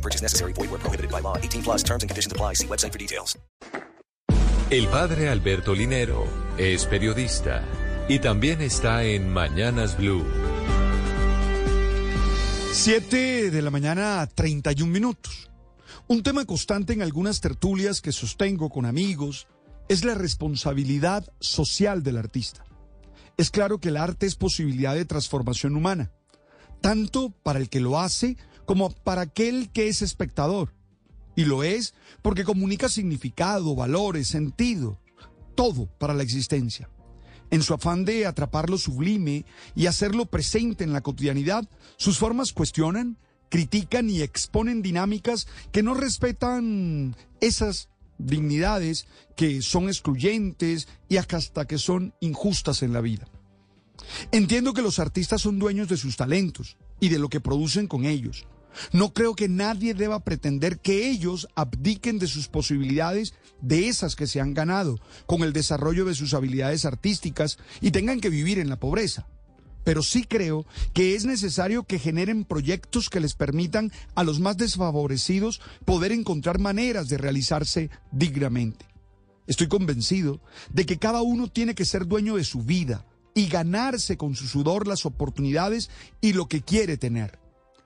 No purchase necessary. Void where prohibited by law. 18 plus terms and conditions apply. See website for details. El padre Alberto Linero es periodista y también está en Mañanas Blue. 7 de la mañana, 31 minutos. Un tema constante en algunas tertulias que sostengo con amigos es la responsabilidad social del artista. Es claro que el arte es posibilidad de transformación humana, tanto para el que lo hace como para aquel que es espectador. Y lo es porque comunica significado, valores, sentido, todo para la existencia. En su afán de atrapar lo sublime y hacerlo presente en la cotidianidad, sus formas cuestionan, critican y exponen dinámicas que no respetan esas dignidades que son excluyentes y hasta que son injustas en la vida. Entiendo que los artistas son dueños de sus talentos y de lo que producen con ellos. No creo que nadie deba pretender que ellos abdiquen de sus posibilidades, de esas que se han ganado, con el desarrollo de sus habilidades artísticas y tengan que vivir en la pobreza. Pero sí creo que es necesario que generen proyectos que les permitan a los más desfavorecidos poder encontrar maneras de realizarse dignamente. Estoy convencido de que cada uno tiene que ser dueño de su vida y ganarse con su sudor las oportunidades y lo que quiere tener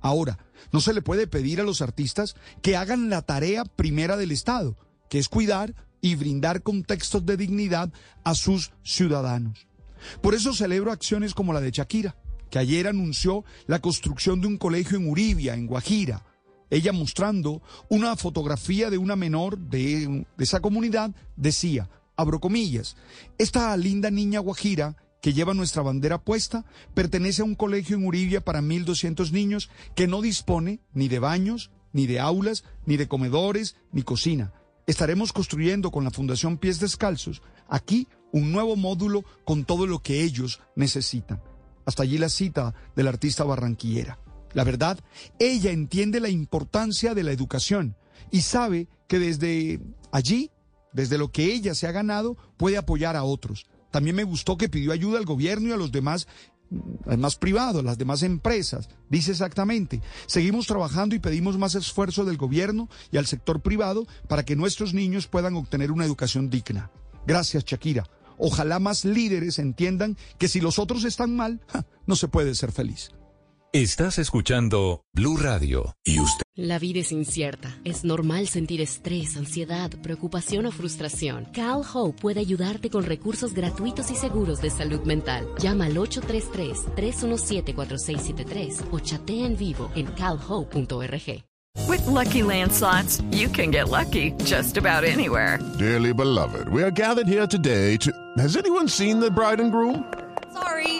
Ahora, no se le puede pedir a los artistas que hagan la tarea primera del Estado, que es cuidar y brindar contextos de dignidad a sus ciudadanos. Por eso celebro acciones como la de Shakira, que ayer anunció la construcción de un colegio en Uribia, en Guajira. Ella mostrando una fotografía de una menor de, de esa comunidad, decía, abro comillas, esta linda niña Guajira que lleva nuestra bandera puesta, pertenece a un colegio en Uribia para 1.200 niños que no dispone ni de baños, ni de aulas, ni de comedores, ni cocina. Estaremos construyendo con la Fundación Pies Descalzos aquí un nuevo módulo con todo lo que ellos necesitan. Hasta allí la cita del artista barranquillera. La verdad, ella entiende la importancia de la educación y sabe que desde allí, desde lo que ella se ha ganado, puede apoyar a otros. También me gustó que pidió ayuda al gobierno y a los demás más privados, las demás empresas. Dice exactamente, seguimos trabajando y pedimos más esfuerzo del gobierno y al sector privado para que nuestros niños puedan obtener una educación digna. Gracias, Shakira. Ojalá más líderes entiendan que si los otros están mal, no se puede ser feliz. Estás escuchando Blue Radio y usted. La vida es incierta. Es normal sentir estrés, ansiedad, preocupación o frustración. Cal Hope puede ayudarte con recursos gratuitos y seguros de salud mental. Llama al 833-317-4673 o chatea en vivo en calhope.org. With lucky landslots, you can get lucky just about anywhere. Dearly beloved, we are gathered here today to. Has anyone seen the bride and groom? Sorry,